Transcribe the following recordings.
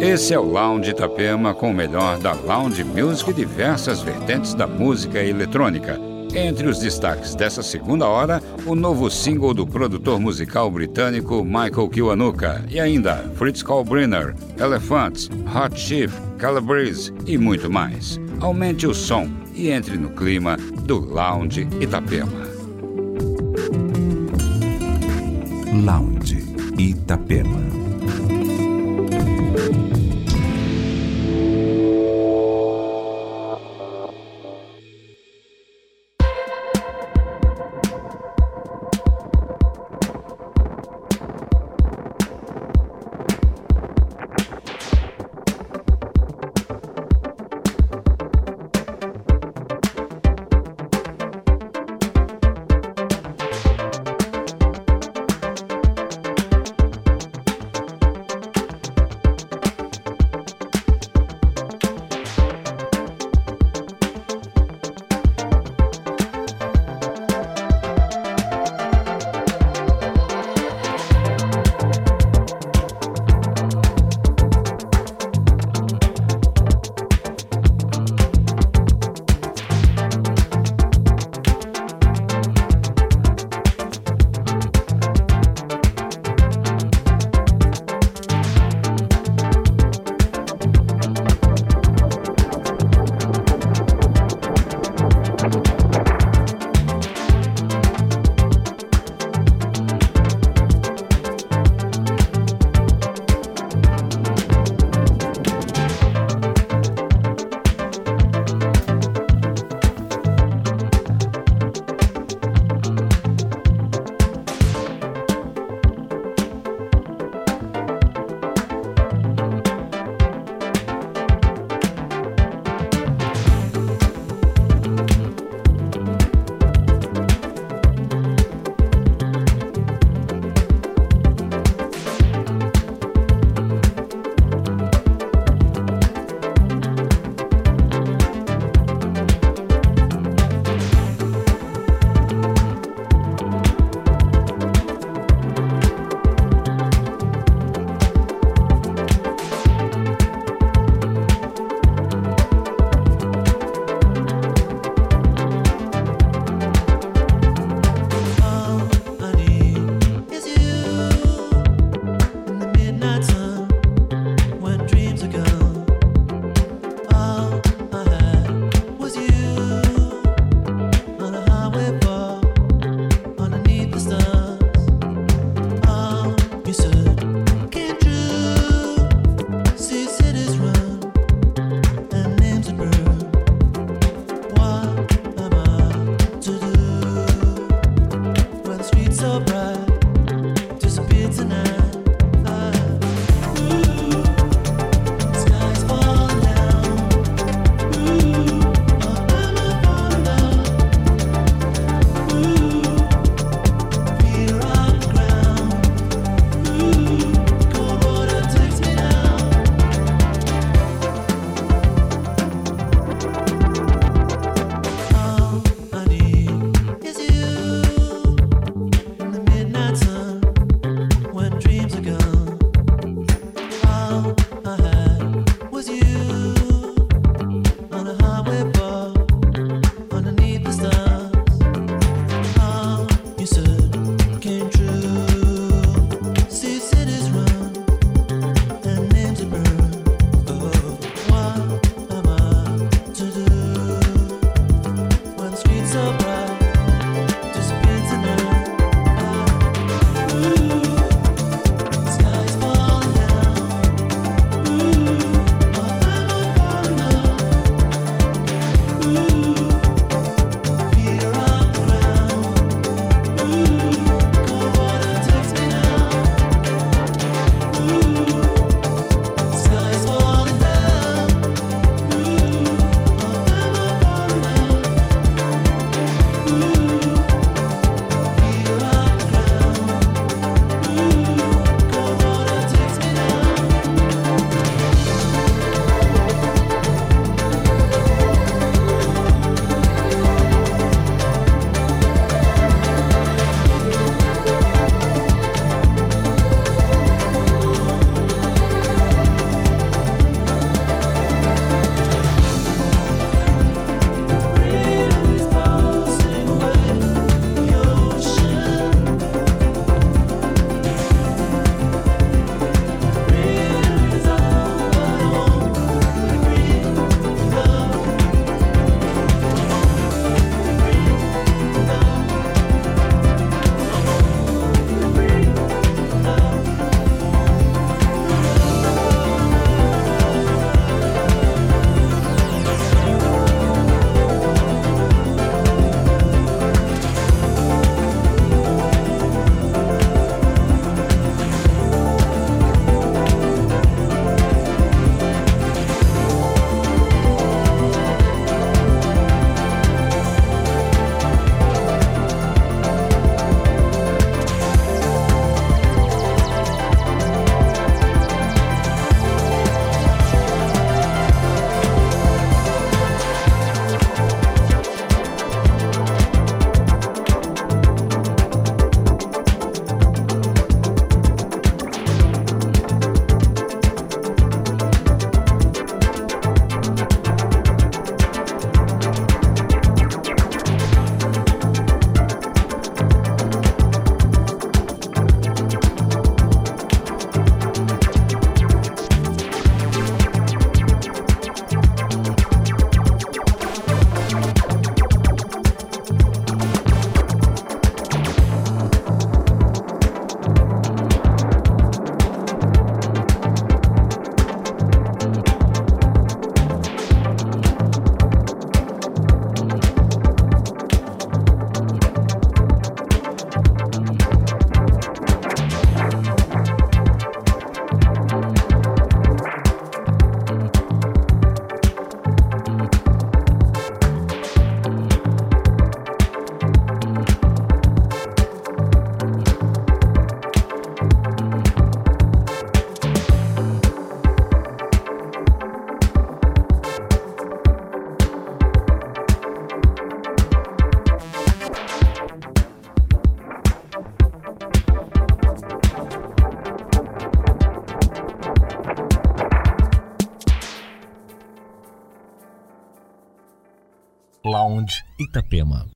Esse é o Lounge Itapema com o melhor da lounge music e diversas vertentes da música eletrônica. Entre os destaques dessa segunda hora, o novo single do produtor musical britânico Michael Kiwanuka e ainda Fritz Kalbrenner, Elephants, Hot Chip, Calabrese e muito mais. Aumente o som e entre no clima do Lounge Itapema. Lounge Itapema. Lounge Itapema.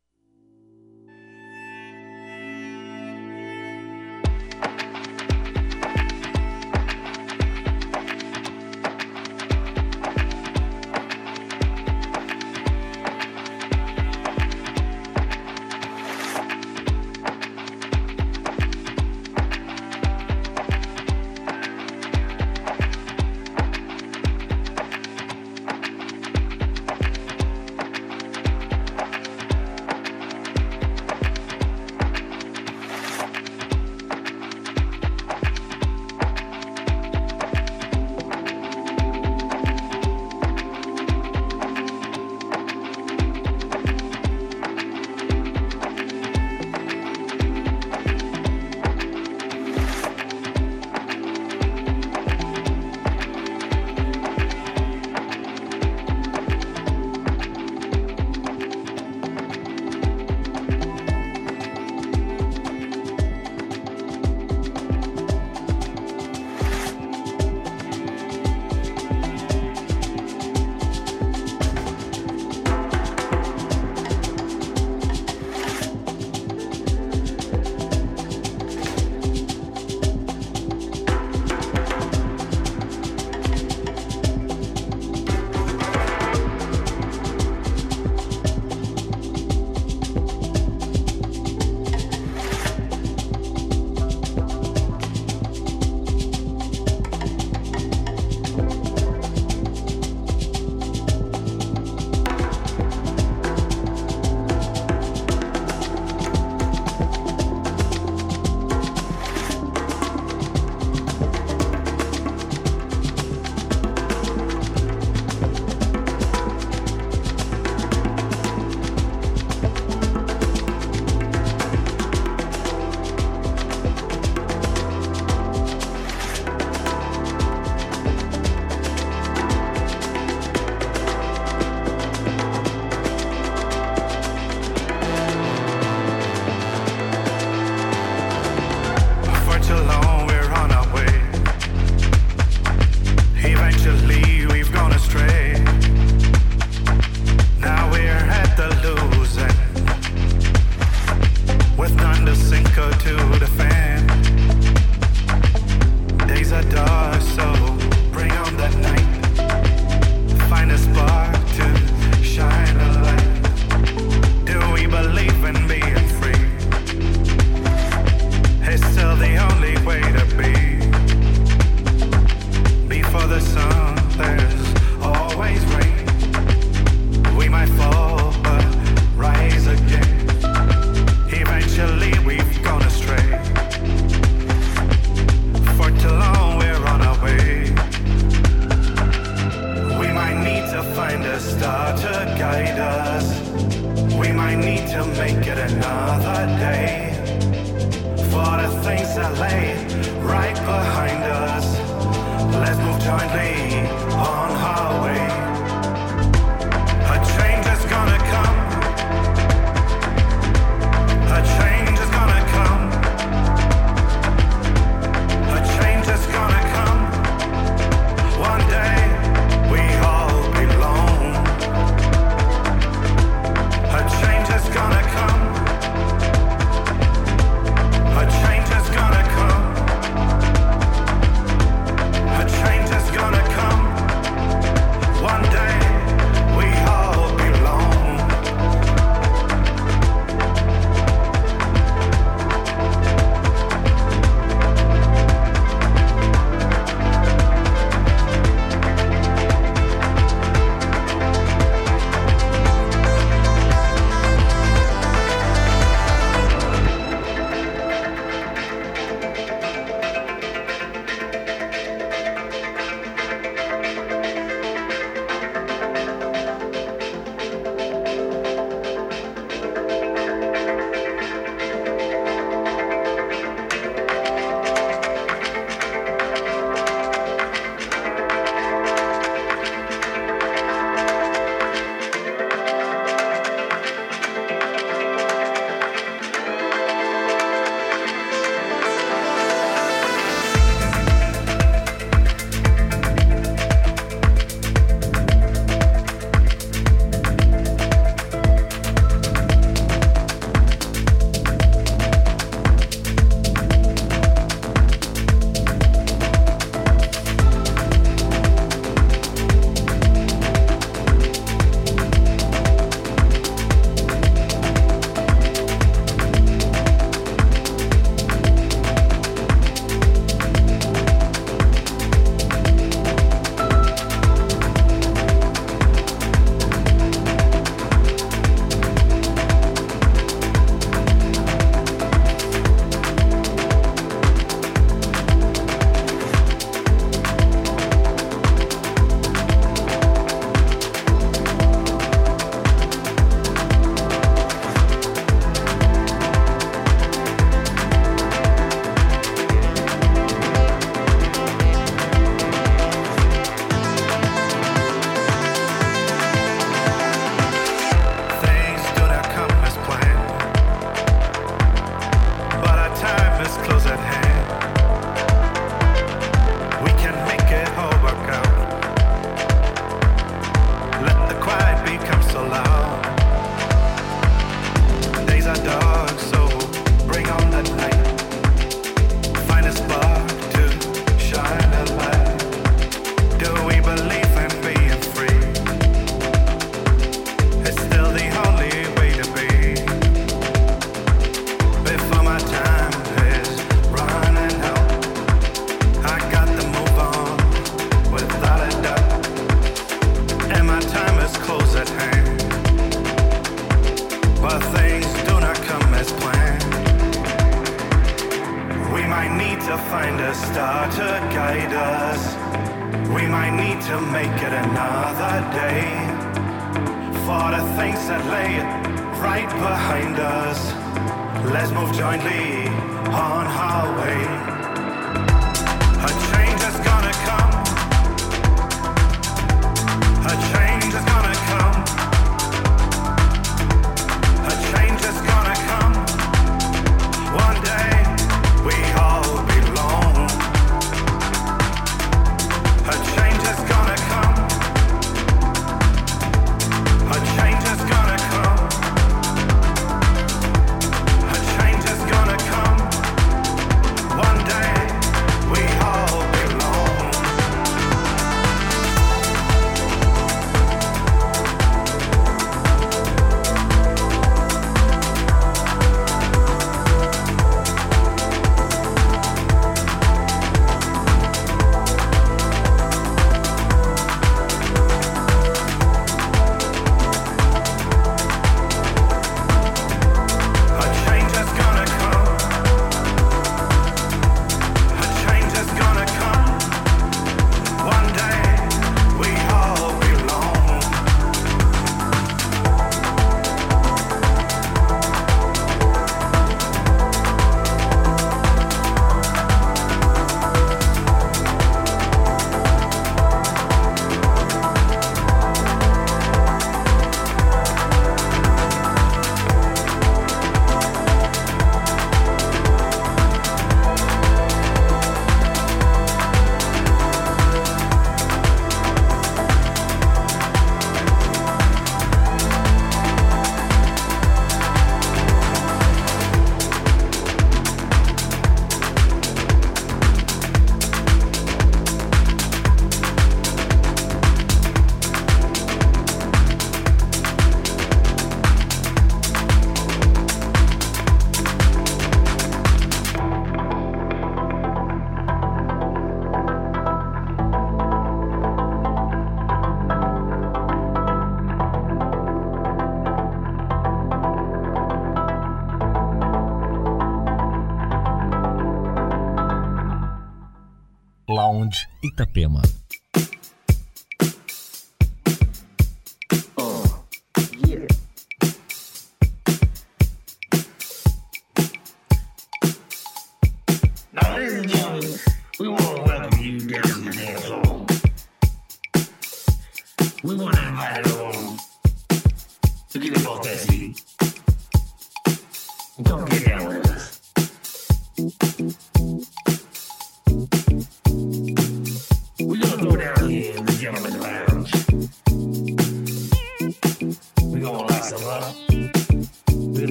Itapema.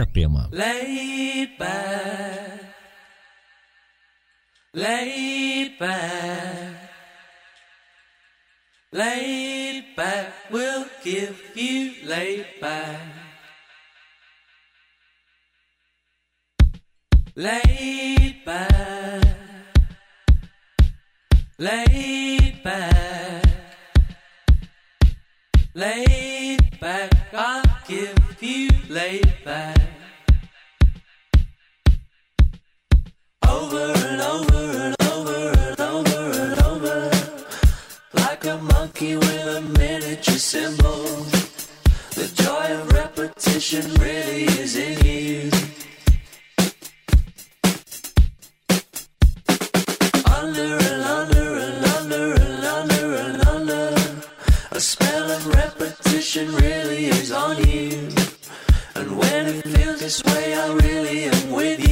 Itapema. Laid back, laid back, laid back, we'll give you laid back. Laid back, laid back, laid back, I'll give you laid back. really is on you. And when it feels this way, I really am with you.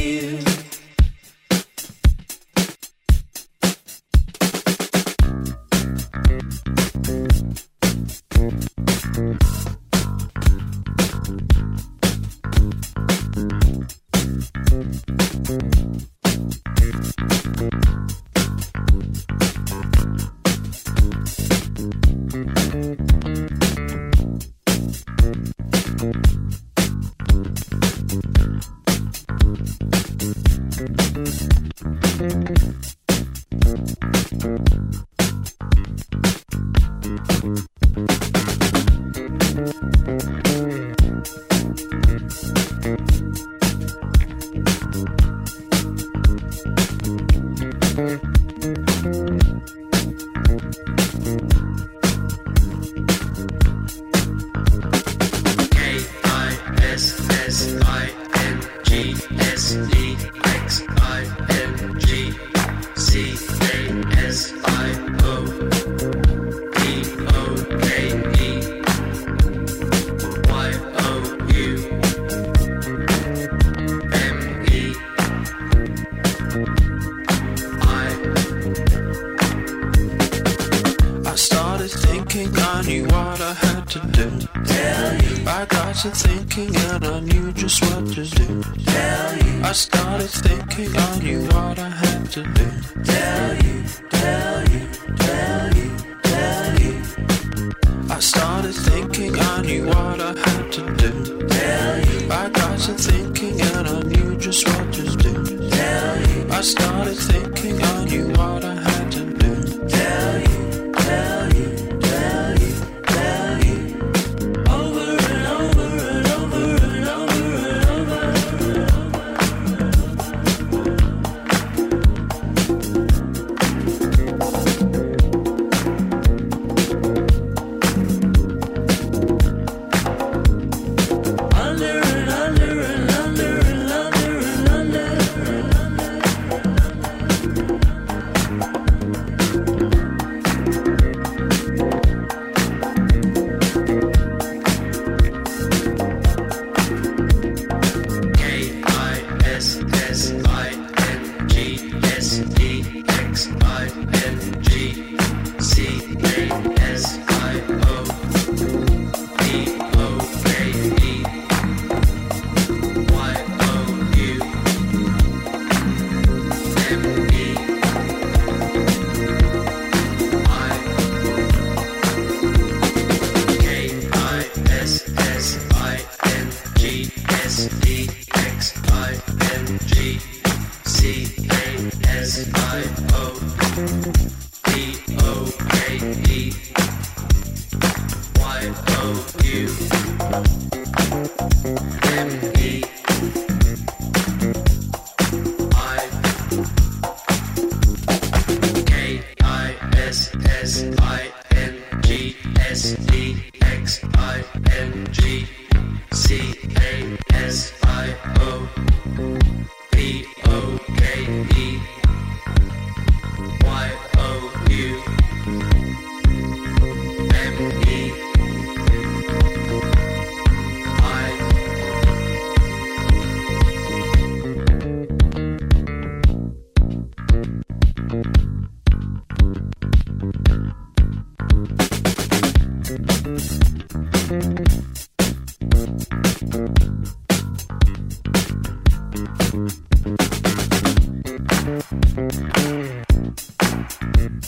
Itapema.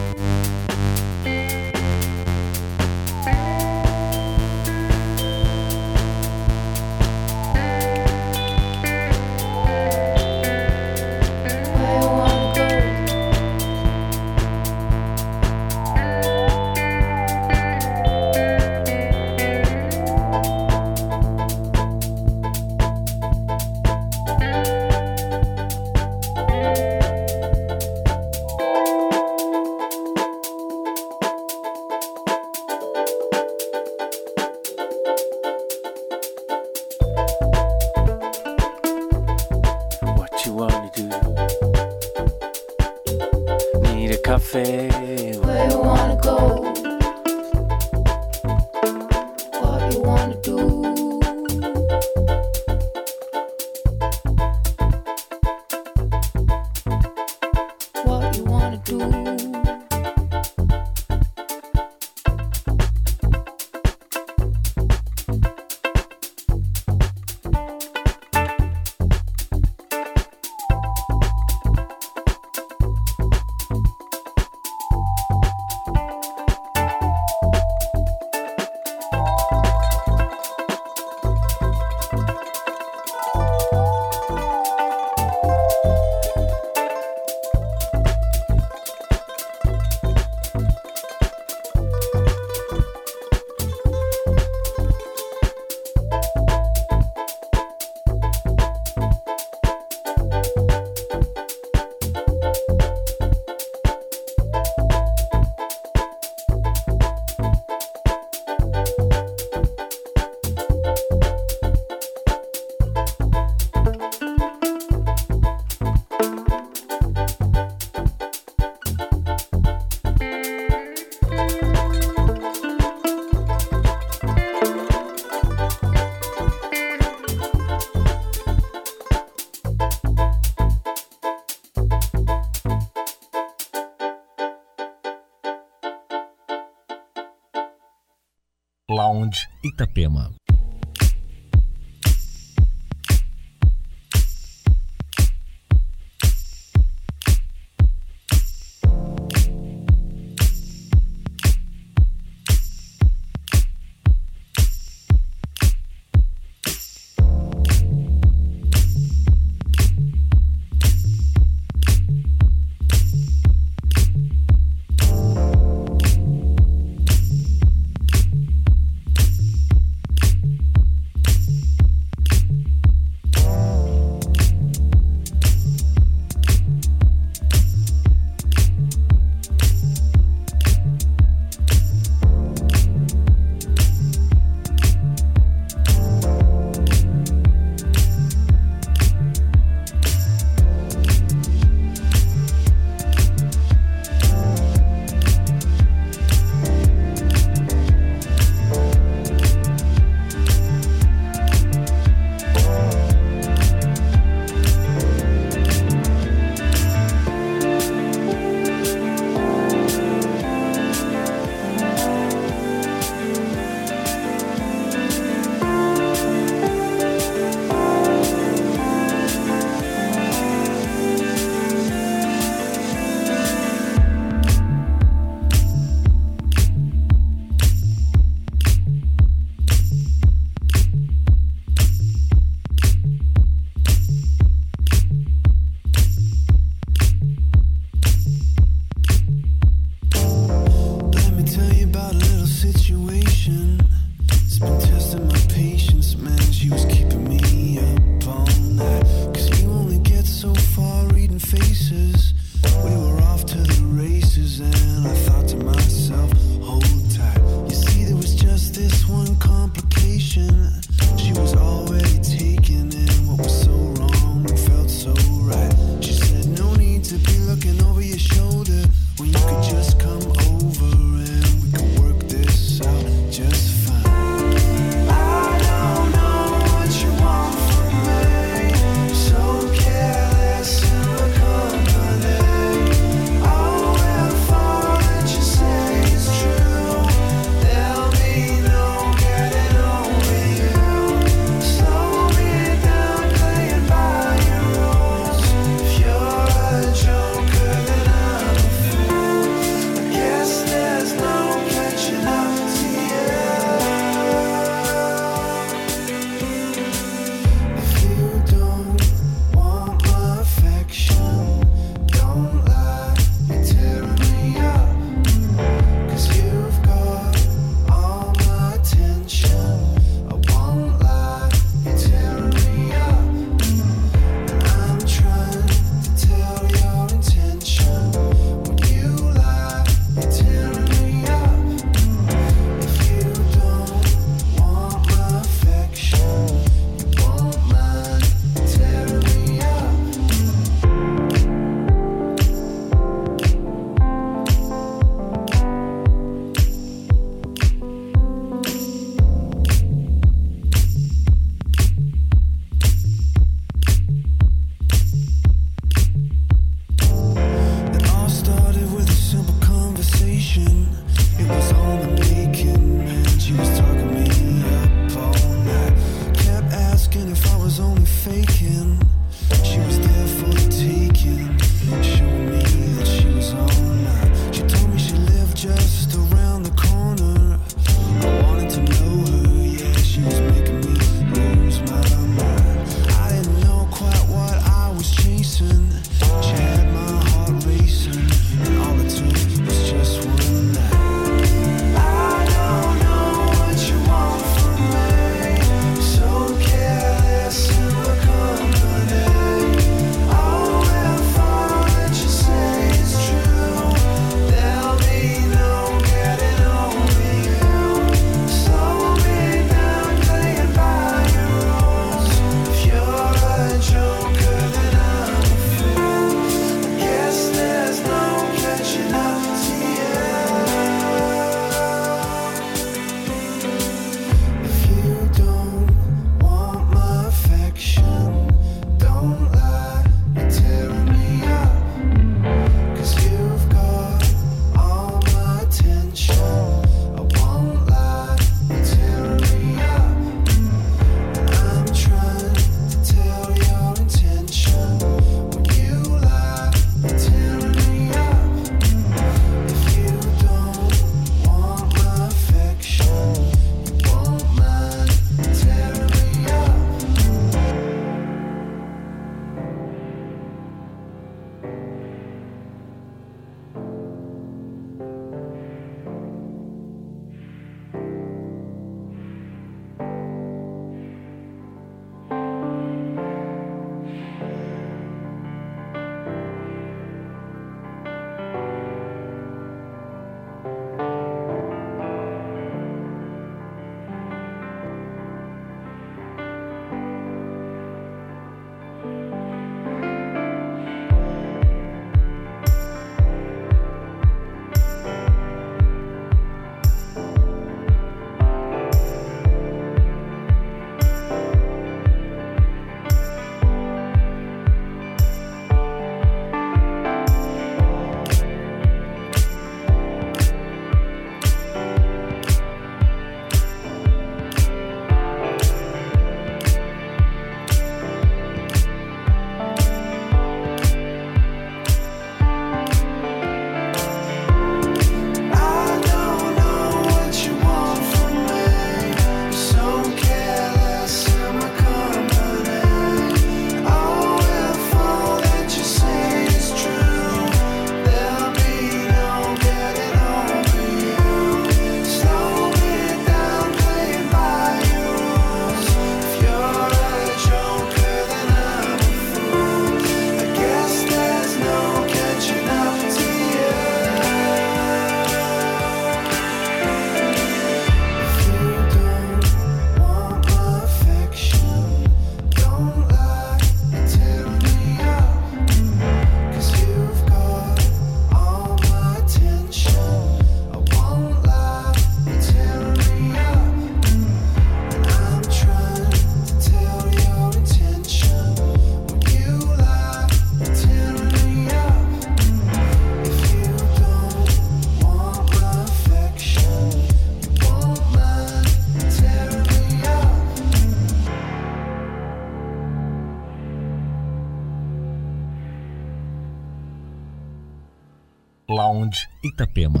Itapema.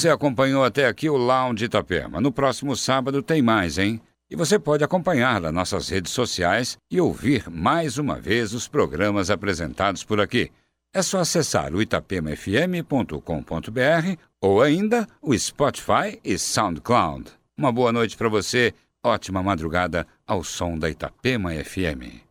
Você acompanhou até aqui o Lounge Itapema. No próximo sábado tem mais, hein? E você pode acompanhar nas nossas redes sociais e ouvir mais uma vez os programas apresentados por aqui. É só acessar o itapemafm.com.br ou ainda o Spotify e SoundCloud. Uma boa noite para você, ótima madrugada ao som da Itapema FM.